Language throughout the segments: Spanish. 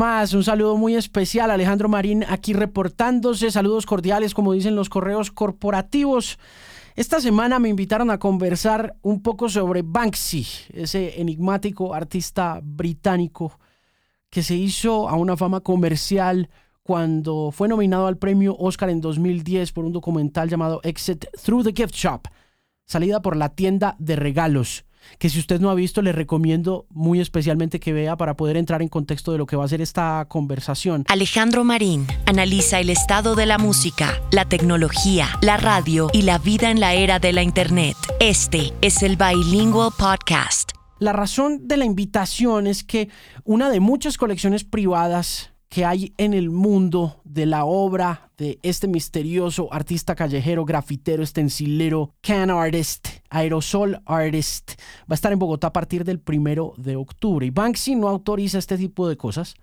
Más, un saludo muy especial, Alejandro Marín aquí reportándose, saludos cordiales como dicen los correos corporativos. Esta semana me invitaron a conversar un poco sobre Banksy, ese enigmático artista británico que se hizo a una fama comercial cuando fue nominado al premio Oscar en 2010 por un documental llamado Exit Through the Gift Shop, salida por la tienda de regalos que si usted no ha visto, le recomiendo muy especialmente que vea para poder entrar en contexto de lo que va a ser esta conversación. Alejandro Marín analiza el estado de la música, la tecnología, la radio y la vida en la era de la Internet. Este es el Bilingual Podcast. La razón de la invitación es que una de muchas colecciones privadas que hay en el mundo de la obra de este misterioso artista callejero, grafitero, estencilero, can artist, aerosol artist. Va a estar en Bogotá a partir del primero de octubre. Y Banksy no autoriza este tipo de cosas.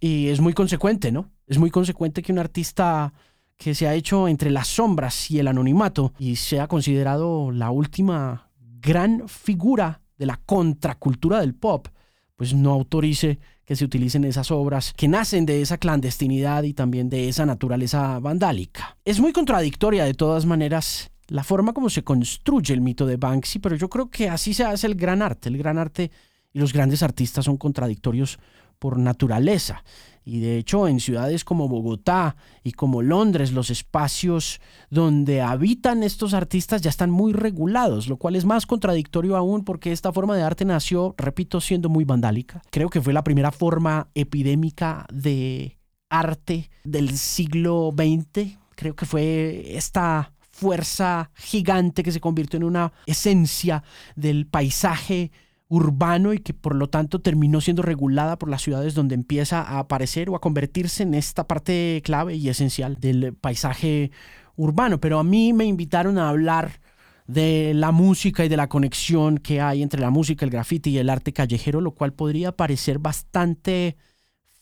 Y es muy consecuente, ¿no? Es muy consecuente que un artista que se ha hecho entre las sombras y el anonimato y sea considerado la última gran figura de la contracultura del pop, pues no autorice que se utilicen esas obras que nacen de esa clandestinidad y también de esa naturaleza vandálica. Es muy contradictoria de todas maneras la forma como se construye el mito de Banksy, pero yo creo que así se hace el gran arte. El gran arte y los grandes artistas son contradictorios por naturaleza. Y de hecho en ciudades como Bogotá y como Londres los espacios donde habitan estos artistas ya están muy regulados, lo cual es más contradictorio aún porque esta forma de arte nació, repito, siendo muy vandálica. Creo que fue la primera forma epidémica de arte del siglo XX. Creo que fue esta fuerza gigante que se convirtió en una esencia del paisaje urbano y que por lo tanto terminó siendo regulada por las ciudades donde empieza a aparecer o a convertirse en esta parte clave y esencial del paisaje urbano. Pero a mí me invitaron a hablar de la música y de la conexión que hay entre la música, el graffiti y el arte callejero, lo cual podría parecer bastante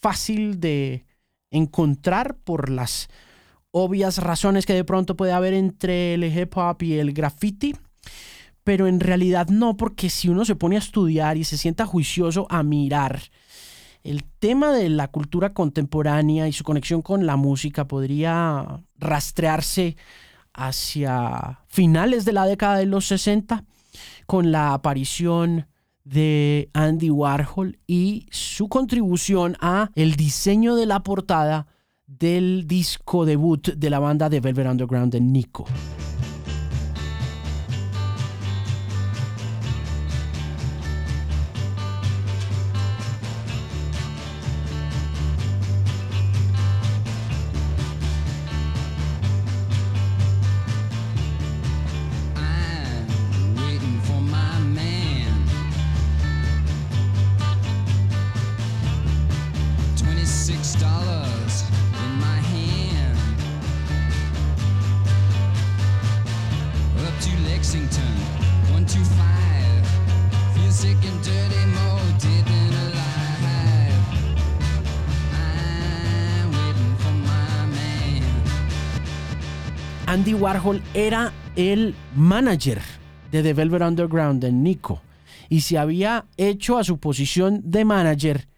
fácil de encontrar por las obvias razones que de pronto puede haber entre el hip hop y el graffiti pero en realidad no, porque si uno se pone a estudiar y se sienta juicioso a mirar, el tema de la cultura contemporánea y su conexión con la música podría rastrearse hacia finales de la década de los 60 con la aparición de Andy Warhol y su contribución a el diseño de la portada del disco debut de la banda de Velvet Underground de Nico. Warhol era el manager de The Velvet Underground de Nico y se había hecho a su posición de manager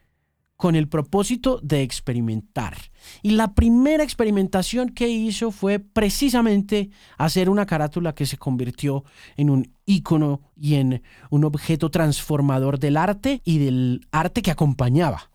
con el propósito de experimentar. Y la primera experimentación que hizo fue precisamente hacer una carátula que se convirtió en un ícono y en un objeto transformador del arte y del arte que acompañaba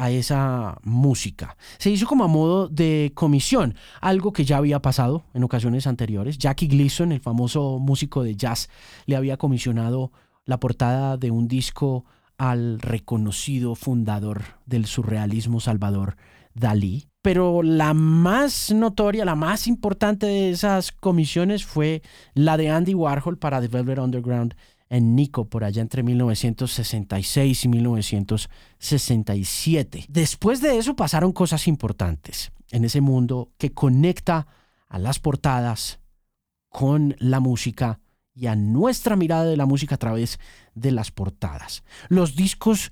a esa música. Se hizo como a modo de comisión, algo que ya había pasado en ocasiones anteriores. Jackie Gleason, el famoso músico de jazz, le había comisionado la portada de un disco al reconocido fundador del surrealismo Salvador Dalí. Pero la más notoria, la más importante de esas comisiones fue la de Andy Warhol para The Velvet Underground en Nico por allá entre 1966 y 1967. Después de eso pasaron cosas importantes en ese mundo que conecta a las portadas con la música y a nuestra mirada de la música a través de las portadas. Los discos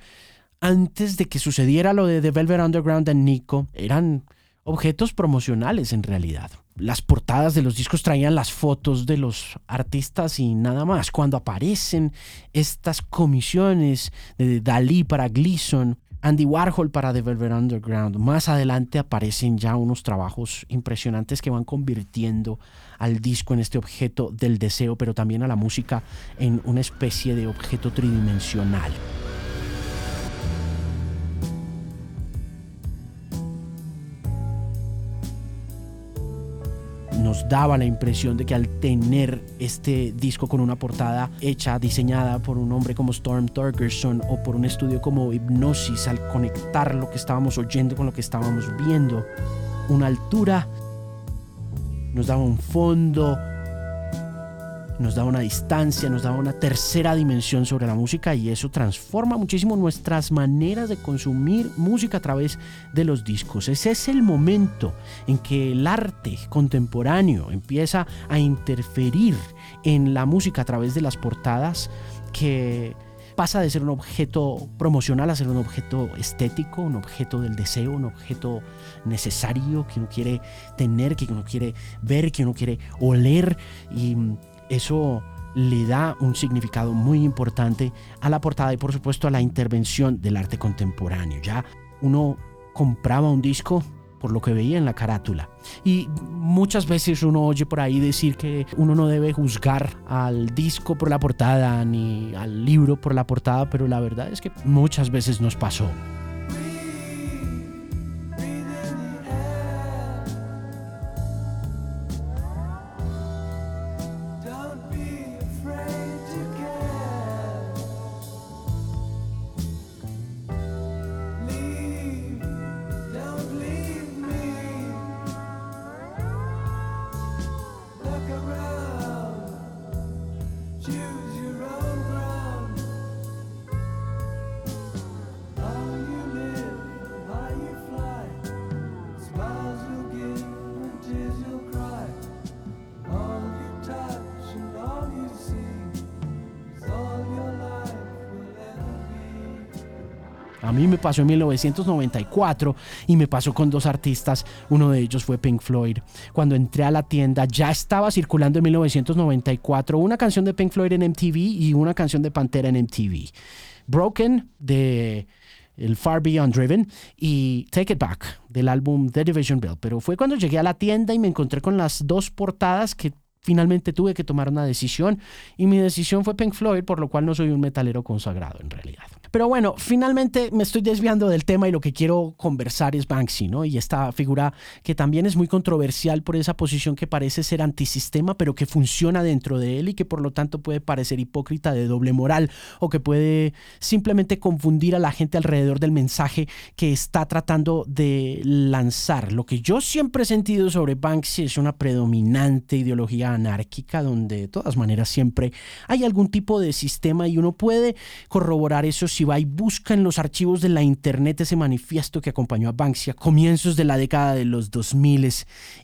antes de que sucediera lo de The Velvet Underground en Nico eran objetos promocionales en realidad las portadas de los discos traían las fotos de los artistas y nada más. Cuando aparecen estas comisiones de Dalí para Gleason, Andy Warhol para The Velvet Underground. Más adelante aparecen ya unos trabajos impresionantes que van convirtiendo al disco en este objeto del deseo, pero también a la música en una especie de objeto tridimensional. Nos daba la impresión de que al tener este disco con una portada hecha, diseñada por un hombre como Storm Thorgerson o por un estudio como Hypnosis, al conectar lo que estábamos oyendo con lo que estábamos viendo, una altura, nos daba un fondo, nos da una distancia, nos da una tercera dimensión sobre la música y eso transforma muchísimo nuestras maneras de consumir música a través de los discos. Ese es el momento en que el arte contemporáneo empieza a interferir en la música a través de las portadas que pasa de ser un objeto promocional a ser un objeto estético, un objeto del deseo, un objeto necesario que uno quiere tener, que uno quiere ver, que uno quiere oler y eso le da un significado muy importante a la portada y por supuesto a la intervención del arte contemporáneo. Ya uno compraba un disco por lo que veía en la carátula. Y muchas veces uno oye por ahí decir que uno no debe juzgar al disco por la portada ni al libro por la portada, pero la verdad es que muchas veces nos pasó. you A mí me pasó en 1994 y me pasó con dos artistas. Uno de ellos fue Pink Floyd. Cuando entré a la tienda ya estaba circulando en 1994 una canción de Pink Floyd en MTV y una canción de Pantera en MTV. Broken de el Far Beyond Driven y Take It Back del álbum The Division Bell. Pero fue cuando llegué a la tienda y me encontré con las dos portadas que finalmente tuve que tomar una decisión y mi decisión fue Pink Floyd, por lo cual no soy un metalero consagrado en realidad. Pero bueno, finalmente me estoy desviando del tema y lo que quiero conversar es Banksy, ¿no? Y esta figura que también es muy controversial por esa posición que parece ser antisistema, pero que funciona dentro de él y que por lo tanto puede parecer hipócrita de doble moral o que puede simplemente confundir a la gente alrededor del mensaje que está tratando de lanzar. Lo que yo siempre he sentido sobre Banksy es una predominante ideología anárquica donde de todas maneras siempre hay algún tipo de sistema y uno puede corroborar eso si va y busca en los archivos de la internet ese manifiesto que acompañó a Banksy a comienzos de la década de los 2000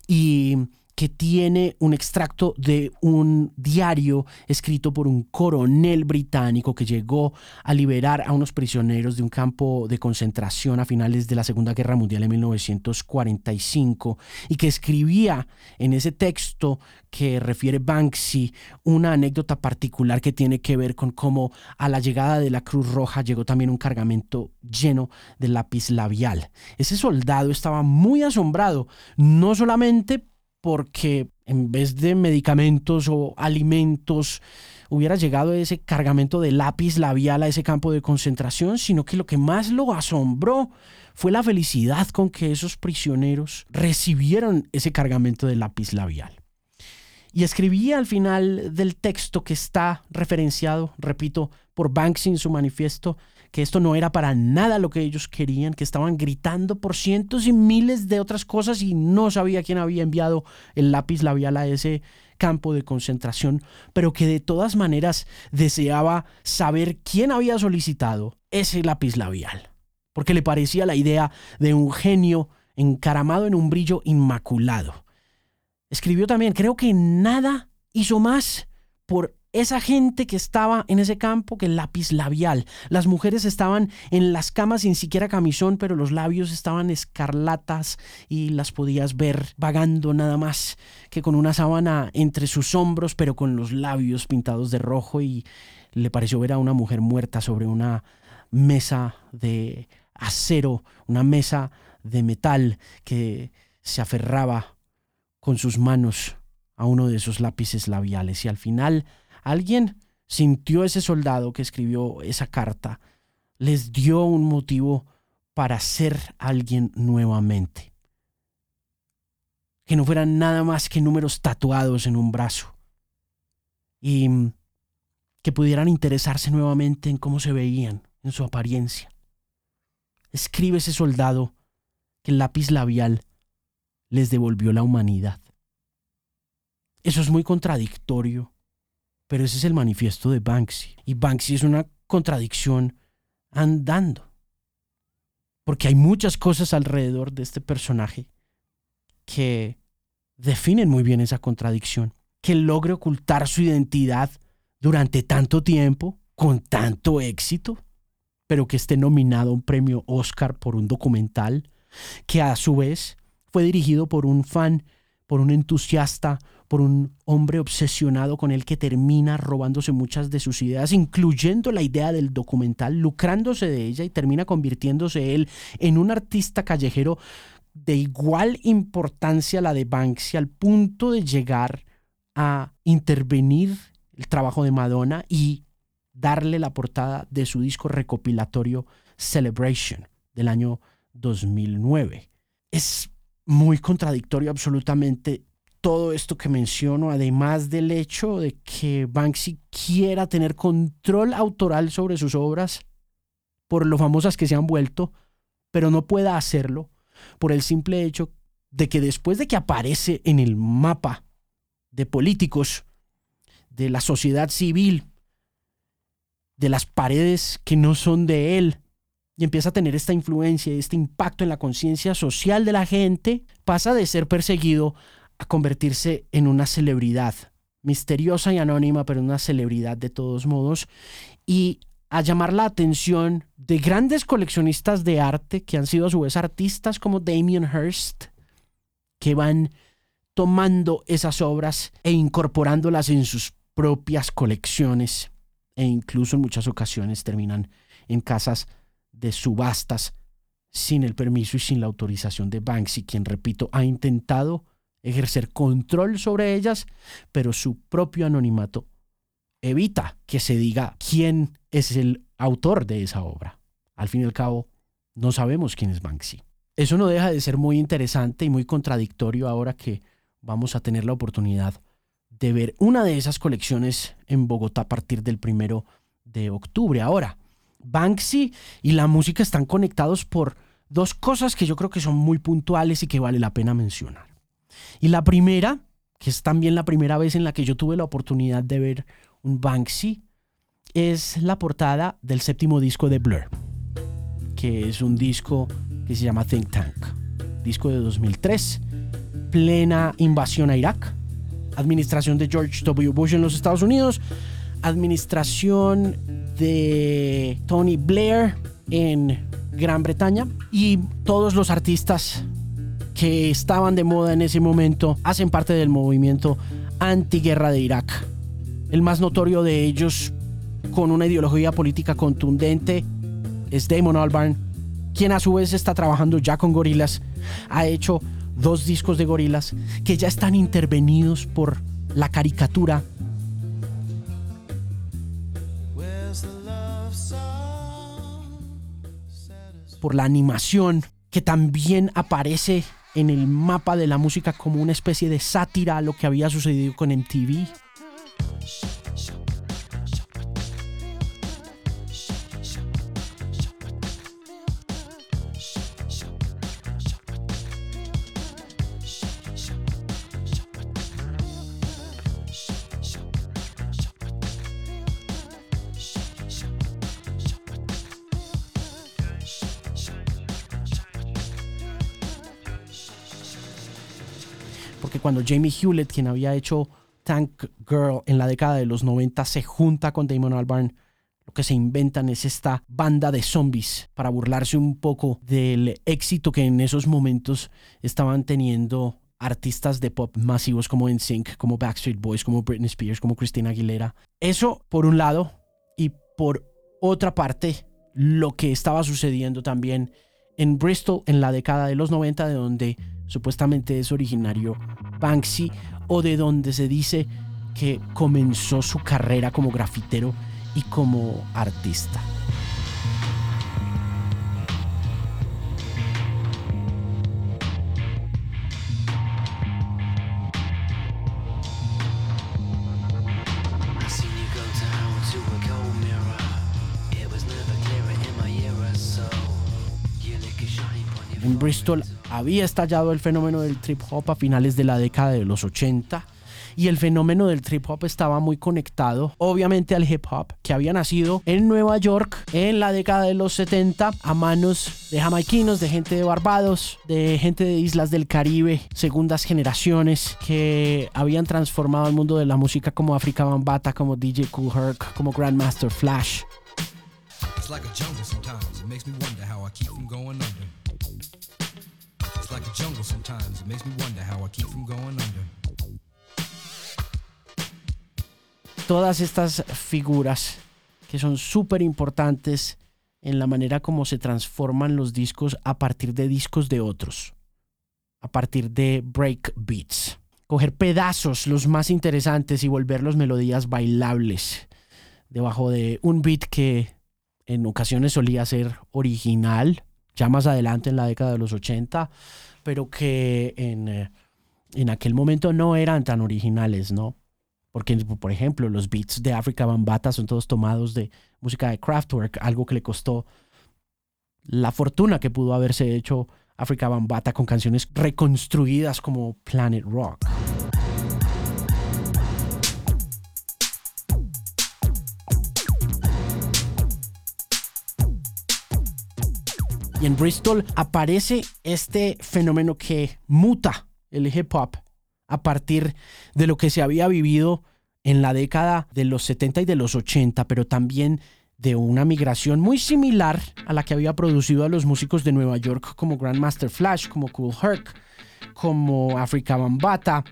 y que tiene un extracto de un diario escrito por un coronel británico que llegó a liberar a unos prisioneros de un campo de concentración a finales de la Segunda Guerra Mundial en 1945 y que escribía en ese texto que refiere Banksy una anécdota particular que tiene que ver con cómo a la llegada de la Cruz Roja llegó también un cargamento lleno de lápiz labial. Ese soldado estaba muy asombrado, no solamente porque en vez de medicamentos o alimentos hubiera llegado ese cargamento de lápiz labial a ese campo de concentración, sino que lo que más lo asombró fue la felicidad con que esos prisioneros recibieron ese cargamento de lápiz labial. Y escribía al final del texto que está referenciado, repito, por Banksy en su manifiesto, que esto no era para nada lo que ellos querían, que estaban gritando por cientos y miles de otras cosas y no sabía quién había enviado el lápiz labial a ese campo de concentración, pero que de todas maneras deseaba saber quién había solicitado ese lápiz labial, porque le parecía la idea de un genio encaramado en un brillo inmaculado. Escribió también, creo que nada hizo más por esa gente que estaba en ese campo que lápiz labial. Las mujeres estaban en las camas sin siquiera camisón, pero los labios estaban escarlatas y las podías ver vagando nada más que con una sábana entre sus hombros, pero con los labios pintados de rojo y le pareció ver a una mujer muerta sobre una mesa de acero, una mesa de metal que se aferraba con sus manos a uno de esos lápices labiales y al final alguien sintió ese soldado que escribió esa carta, les dio un motivo para ser alguien nuevamente. Que no fueran nada más que números tatuados en un brazo. Y que pudieran interesarse nuevamente en cómo se veían, en su apariencia. Escribe ese soldado que el lápiz labial les devolvió la humanidad. Eso es muy contradictorio, pero ese es el manifiesto de Banksy. Y Banksy es una contradicción andando. Porque hay muchas cosas alrededor de este personaje que definen muy bien esa contradicción. Que logre ocultar su identidad durante tanto tiempo, con tanto éxito, pero que esté nominado a un premio Oscar por un documental que a su vez fue dirigido por un fan, por un entusiasta, por un hombre obsesionado con él que termina robándose muchas de sus ideas, incluyendo la idea del documental, lucrándose de ella y termina convirtiéndose él en un artista callejero de igual importancia a la de Banksy, al punto de llegar a intervenir el trabajo de Madonna y darle la portada de su disco recopilatorio Celebration del año 2009. Es muy contradictorio absolutamente todo esto que menciono, además del hecho de que Banksy quiera tener control autoral sobre sus obras, por lo famosas que se han vuelto, pero no pueda hacerlo por el simple hecho de que después de que aparece en el mapa de políticos, de la sociedad civil, de las paredes que no son de él, y empieza a tener esta influencia y este impacto en la conciencia social de la gente, pasa de ser perseguido a convertirse en una celebridad, misteriosa y anónima, pero una celebridad de todos modos, y a llamar la atención de grandes coleccionistas de arte que han sido a su vez artistas como Damien Hirst, que van tomando esas obras e incorporándolas en sus propias colecciones e incluso en muchas ocasiones terminan en casas de subastas sin el permiso y sin la autorización de Banksy, quien, repito, ha intentado ejercer control sobre ellas, pero su propio anonimato evita que se diga quién es el autor de esa obra. Al fin y al cabo, no sabemos quién es Banksy. Eso no deja de ser muy interesante y muy contradictorio ahora que vamos a tener la oportunidad de ver una de esas colecciones en Bogotá a partir del primero de octubre. Ahora, Banksy y la música están conectados por dos cosas que yo creo que son muy puntuales y que vale la pena mencionar. Y la primera, que es también la primera vez en la que yo tuve la oportunidad de ver un Banksy, es la portada del séptimo disco de Blur, que es un disco que se llama Think Tank, disco de 2003, plena invasión a Irak, administración de George W. Bush en los Estados Unidos, administración de Tony Blair en Gran Bretaña y todos los artistas que estaban de moda en ese momento hacen parte del movimiento antiguerra de Irak. El más notorio de ellos, con una ideología política contundente, es Damon Albarn, quien a su vez está trabajando ya con gorilas. Ha hecho dos discos de gorilas que ya están intervenidos por la caricatura por la animación que también aparece en el mapa de la música como una especie de sátira a lo que había sucedido con MTV. Cuando Jamie Hewlett, quien había hecho Tank Girl en la década de los 90, se junta con Damon Albarn, lo que se inventan es esta banda de zombies para burlarse un poco del éxito que en esos momentos estaban teniendo artistas de pop masivos como NSYNC, como Backstreet Boys, como Britney Spears, como Christina Aguilera. Eso por un lado y por otra parte lo que estaba sucediendo también en Bristol en la década de los 90, de donde supuestamente es originario Banksy, o de donde se dice que comenzó su carrera como grafitero y como artista. Bristol había estallado el fenómeno del trip hop a finales de la década de los 80 y el fenómeno del trip hop estaba muy conectado obviamente al hip hop que había nacido en Nueva York en la década de los 70 a manos de jamaiquinos, de gente de Barbados, de gente de islas del Caribe, segundas generaciones que habían transformado el mundo de la música como Africa Bambata, como DJ Cool Herc, como Grandmaster Flash. Todas estas figuras que son súper importantes en la manera como se transforman los discos a partir de discos de otros, a partir de break beats. Coger pedazos, los más interesantes, y volverlos melodías bailables debajo de un beat que en ocasiones solía ser original, ya más adelante en la década de los 80, pero que en, eh, en aquel momento no eran tan originales, ¿no? Porque, por ejemplo, los beats de Africa Bambata son todos tomados de música de Kraftwerk, algo que le costó la fortuna que pudo haberse hecho Africa Bambata con canciones reconstruidas como Planet Rock. Y en Bristol aparece este fenómeno que muta el hip hop a partir de lo que se había vivido en la década de los 70 y de los 80, pero también de una migración muy similar a la que había producido a los músicos de Nueva York como Grandmaster Flash, como Cool Herc, como Africa Bambata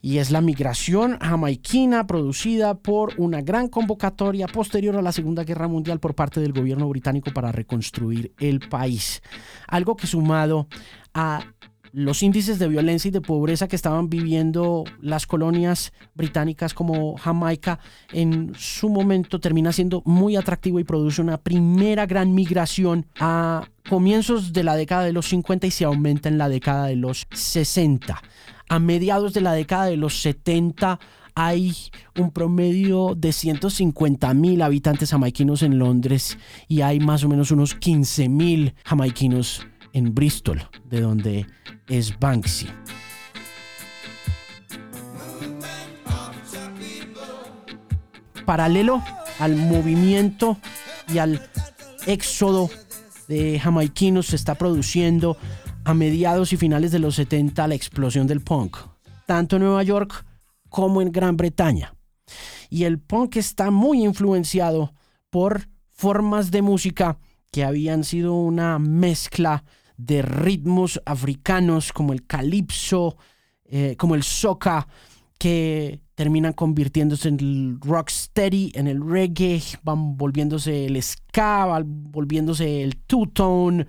y es la migración jamaiquina producida por una gran convocatoria posterior a la Segunda Guerra Mundial por parte del gobierno británico para reconstruir el país. Algo que sumado a los índices de violencia y de pobreza que estaban viviendo las colonias británicas como Jamaica en su momento termina siendo muy atractivo y produce una primera gran migración a comienzos de la década de los 50 y se aumenta en la década de los 60 a mediados de la década de los 70 hay un promedio de 150 mil habitantes jamaiquinos en Londres y hay más o menos unos 15 mil jamaiquinos en Bristol, de donde es Banksy. Paralelo al movimiento y al éxodo de jamaiquinos se está produciendo a mediados y finales de los 70 la explosión del punk, tanto en Nueva York como en Gran Bretaña. Y el punk está muy influenciado por formas de música que habían sido una mezcla de ritmos africanos como el calipso, eh, como el soca, que terminan convirtiéndose en el rocksteady, en el reggae, van volviéndose el ska, van volviéndose el two-tone,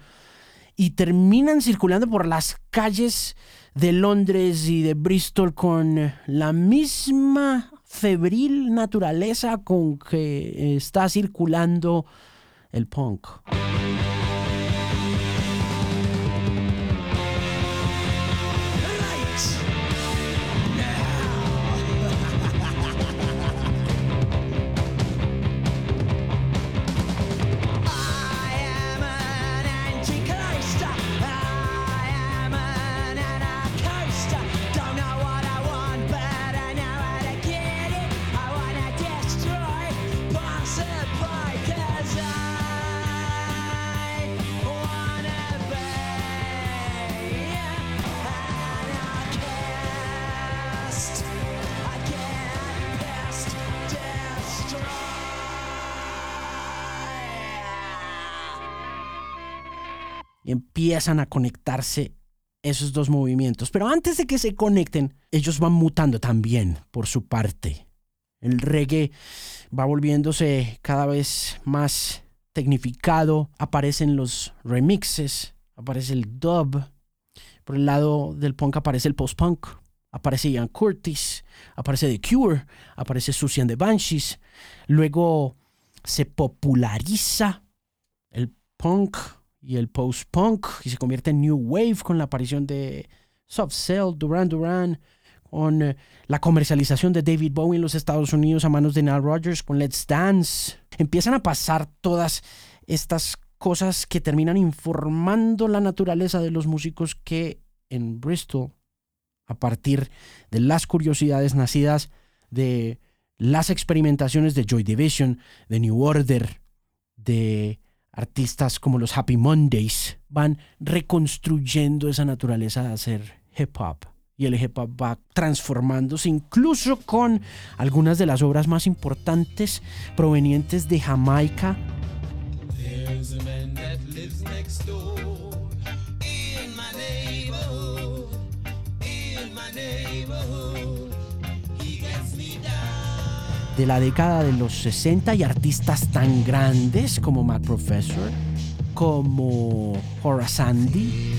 y terminan circulando por las calles de Londres y de Bristol con la misma febril naturaleza con que está circulando el punk. Empiezan a conectarse esos dos movimientos. Pero antes de que se conecten, ellos van mutando también por su parte. El reggae va volviéndose cada vez más tecnificado, aparecen los remixes, aparece el dub, por el lado del punk aparece el post-punk, aparece Ian Curtis, aparece The Cure, aparece Susan the Banshees, luego se populariza el punk y el post-punk y se convierte en New Wave con la aparición de Soft Cell, Duran Duran, con eh, la comercialización de David Bowie en los Estados Unidos a manos de Nile Rodgers, con Let's Dance. Empiezan a pasar todas estas cosas que terminan informando la naturaleza de los músicos que en Bristol, a partir de las curiosidades nacidas de las experimentaciones de Joy Division, de New Order, de artistas como los Happy Mondays, van reconstruyendo esa naturaleza de hacer hip hop y el hip hop va transformándose incluso con algunas de las obras más importantes provenientes de Jamaica. De la década de los 60 y artistas tan grandes como Matt Professor, como Horace Andy.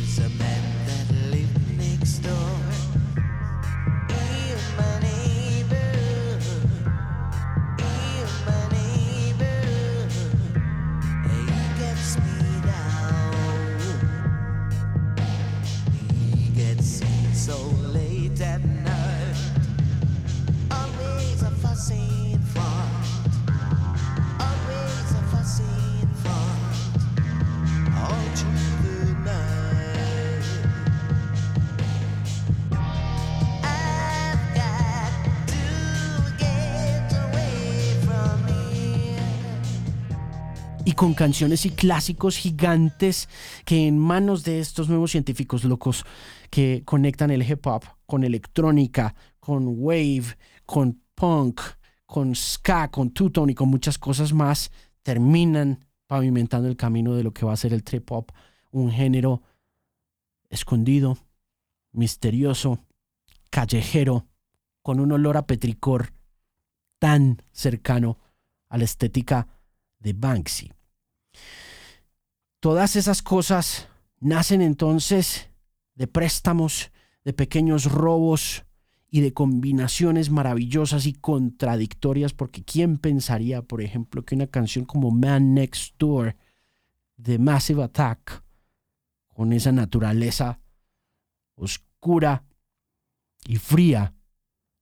Con canciones y clásicos gigantes que en manos de estos nuevos científicos locos que conectan el hip hop con electrónica, con wave, con punk, con ska, con two-tone y con muchas cosas más, terminan pavimentando el camino de lo que va a ser el trip hop, un género escondido, misterioso, callejero, con un olor a petricor tan cercano a la estética de Banksy. Todas esas cosas nacen entonces de préstamos, de pequeños robos y de combinaciones maravillosas y contradictorias, porque ¿quién pensaría, por ejemplo, que una canción como Man Next Door de Massive Attack, con esa naturaleza oscura y fría,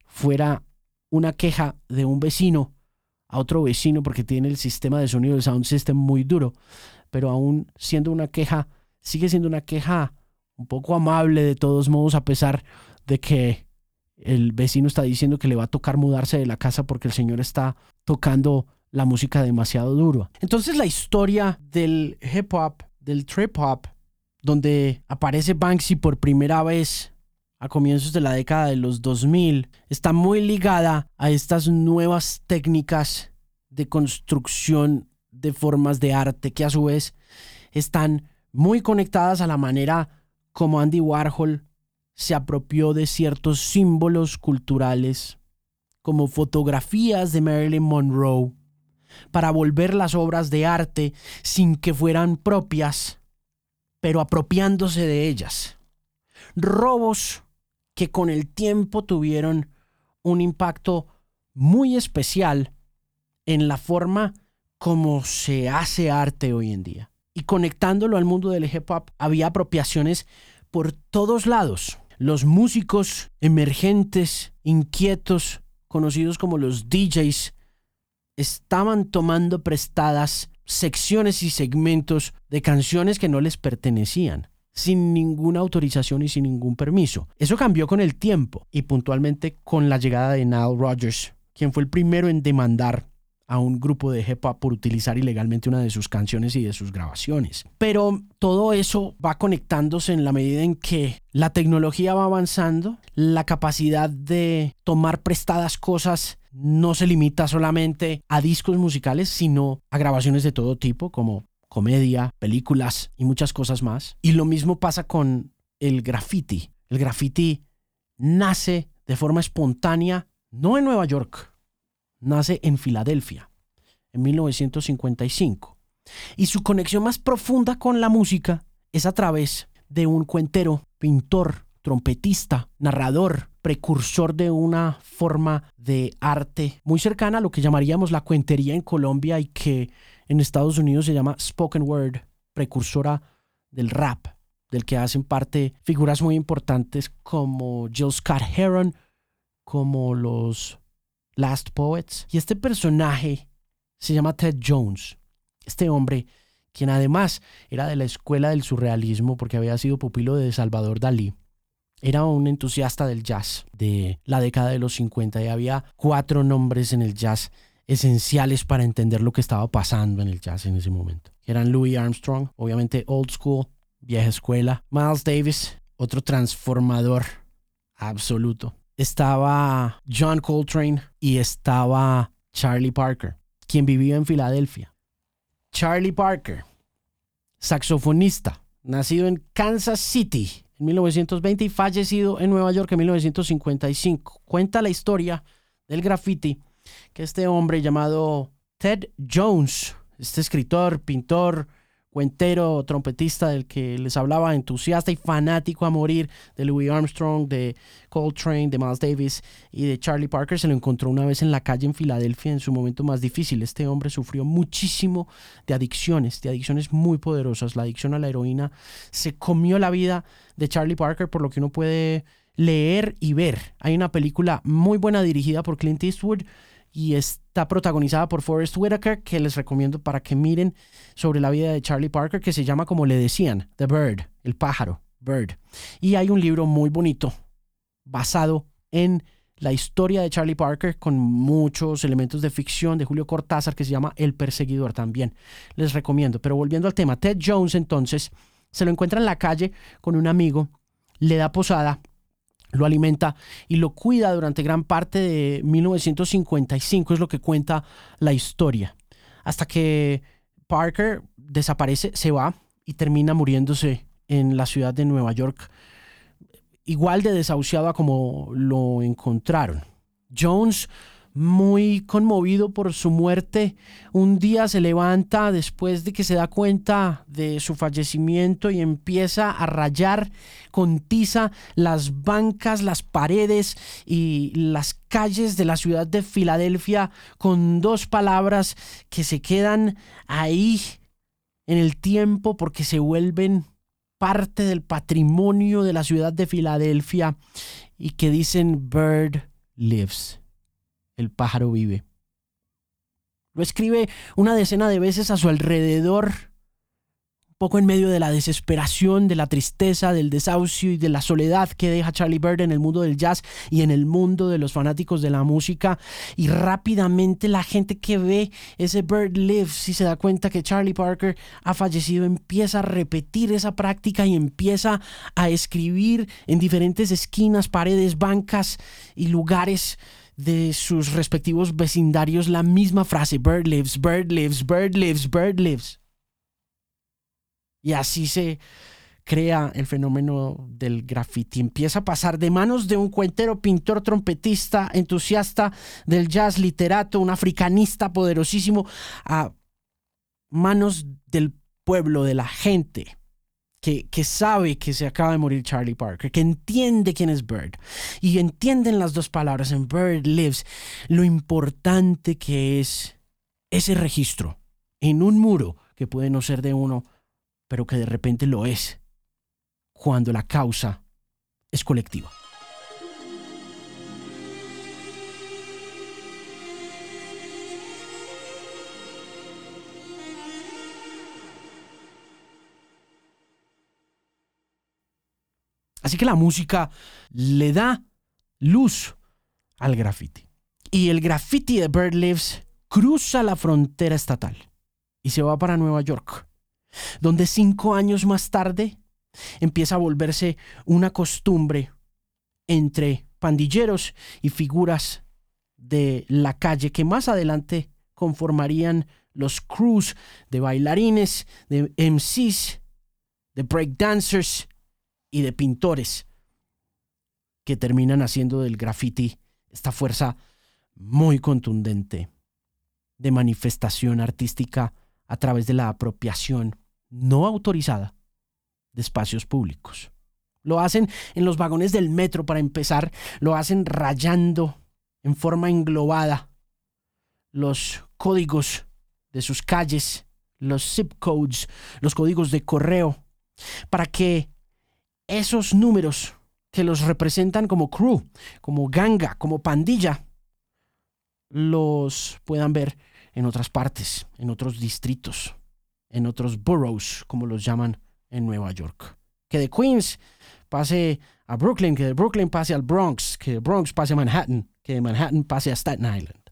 fuera una queja de un vecino a otro vecino porque tiene el sistema de sonido del sound system muy duro pero aún siendo una queja, sigue siendo una queja un poco amable de todos modos, a pesar de que el vecino está diciendo que le va a tocar mudarse de la casa porque el señor está tocando la música demasiado duro. Entonces la historia del hip hop, del trip hop, donde aparece Banksy por primera vez a comienzos de la década de los 2000, está muy ligada a estas nuevas técnicas de construcción de formas de arte que a su vez están muy conectadas a la manera como Andy Warhol se apropió de ciertos símbolos culturales, como fotografías de Marilyn Monroe, para volver las obras de arte sin que fueran propias, pero apropiándose de ellas. Robos que con el tiempo tuvieron un impacto muy especial en la forma como se hace arte hoy en día. Y conectándolo al mundo del hip hop, había apropiaciones por todos lados. Los músicos emergentes, inquietos, conocidos como los DJs, estaban tomando prestadas secciones y segmentos de canciones que no les pertenecían, sin ninguna autorización y sin ningún permiso. Eso cambió con el tiempo y puntualmente con la llegada de Nile Rodgers, quien fue el primero en demandar a un grupo de hop por utilizar ilegalmente una de sus canciones y de sus grabaciones. Pero todo eso va conectándose en la medida en que la tecnología va avanzando, la capacidad de tomar prestadas cosas no se limita solamente a discos musicales, sino a grabaciones de todo tipo, como comedia, películas y muchas cosas más. Y lo mismo pasa con el graffiti. El graffiti nace de forma espontánea, no en Nueva York, nace en Filadelfia en 1955. Y su conexión más profunda con la música es a través de un cuentero, pintor, trompetista, narrador, precursor de una forma de arte muy cercana a lo que llamaríamos la cuentería en Colombia y que en Estados Unidos se llama spoken word, precursora del rap, del que hacen parte figuras muy importantes como Jill Scott Heron, como los Last Poets. Y este personaje se llama Ted Jones. Este hombre, quien además era de la escuela del surrealismo porque había sido pupilo de Salvador Dalí, era un entusiasta del jazz de la década de los 50 y había cuatro nombres en el jazz esenciales para entender lo que estaba pasando en el jazz en ese momento. Eran Louis Armstrong, obviamente old school, vieja escuela, Miles Davis, otro transformador absoluto. Estaba John Coltrane y estaba Charlie Parker, quien vivía en Filadelfia. Charlie Parker, saxofonista, nacido en Kansas City en 1920 y fallecido en Nueva York en 1955. Cuenta la historia del graffiti que este hombre llamado Ted Jones, este escritor, pintor, cuentero, trompetista del que les hablaba, entusiasta y fanático a morir de Louis Armstrong, de Coltrane, de Miles Davis y de Charlie Parker, se lo encontró una vez en la calle en Filadelfia en su momento más difícil. Este hombre sufrió muchísimo de adicciones, de adicciones muy poderosas. La adicción a la heroína se comió la vida de Charlie Parker, por lo que uno puede leer y ver. Hay una película muy buena dirigida por Clint Eastwood y está protagonizada por Forrest Whitaker, que les recomiendo para que miren sobre la vida de Charlie Parker, que se llama como le decían, The Bird, el pájaro, Bird. Y hay un libro muy bonito basado en la historia de Charlie Parker con muchos elementos de ficción de Julio Cortázar que se llama El Perseguidor también. Les recomiendo. Pero volviendo al tema, Ted Jones entonces se lo encuentra en la calle con un amigo, le da posada lo alimenta y lo cuida durante gran parte de 1955, es lo que cuenta la historia. Hasta que Parker desaparece, se va y termina muriéndose en la ciudad de Nueva York, igual de desahuciado a como lo encontraron. Jones muy conmovido por su muerte, un día se levanta después de que se da cuenta de su fallecimiento y empieza a rayar con tiza las bancas, las paredes y las calles de la ciudad de Filadelfia con dos palabras que se quedan ahí en el tiempo porque se vuelven parte del patrimonio de la ciudad de Filadelfia y que dicen Bird lives el pájaro vive. Lo escribe una decena de veces a su alrededor, un poco en medio de la desesperación, de la tristeza, del desahucio y de la soledad que deja Charlie Bird en el mundo del jazz y en el mundo de los fanáticos de la música. Y rápidamente la gente que ve ese Bird Lives y se da cuenta que Charlie Parker ha fallecido, empieza a repetir esa práctica y empieza a escribir en diferentes esquinas, paredes, bancas y lugares de sus respectivos vecindarios la misma frase, bird lives, bird lives, bird lives, bird lives. Y así se crea el fenómeno del graffiti. Empieza a pasar de manos de un cuentero, pintor, trompetista, entusiasta del jazz, literato, un africanista poderosísimo, a manos del pueblo, de la gente que, sabe que se acaba de morir Charlie Parker, que entiende quién es Bird y entienden las dos palabras en Bird Lives, lo importante que es ese registro en un muro que puede no ser de uno, pero que de repente lo es cuando la causa es colectiva. Así que la música le da luz al graffiti. Y el graffiti de Bird Lives cruza la frontera estatal y se va para Nueva York, donde cinco años más tarde empieza a volverse una costumbre entre pandilleros y figuras de la calle que más adelante conformarían los crews de bailarines, de MCs, de breakdancers y de pintores que terminan haciendo del graffiti esta fuerza muy contundente de manifestación artística a través de la apropiación no autorizada de espacios públicos. Lo hacen en los vagones del metro para empezar, lo hacen rayando en forma englobada los códigos de sus calles, los zip codes, los códigos de correo, para que esos números que los representan como crew, como ganga, como pandilla, los puedan ver en otras partes, en otros distritos, en otros boroughs, como los llaman en Nueva York. Que de Queens pase a Brooklyn, que de Brooklyn pase al Bronx, que de Bronx pase a Manhattan, que de Manhattan pase a Staten Island.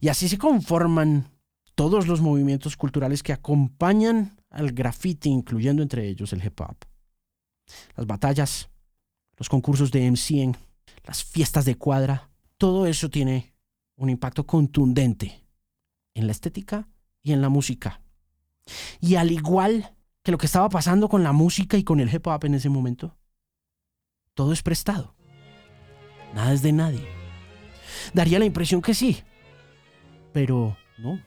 Y así se conforman todos los movimientos culturales que acompañan al graffiti, incluyendo entre ellos el hip hop. Las batallas, los concursos de MCing, las fiestas de cuadra, todo eso tiene un impacto contundente en la estética y en la música. Y al igual que lo que estaba pasando con la música y con el hip hop en ese momento, todo es prestado. Nada es de nadie. Daría la impresión que sí, pero no.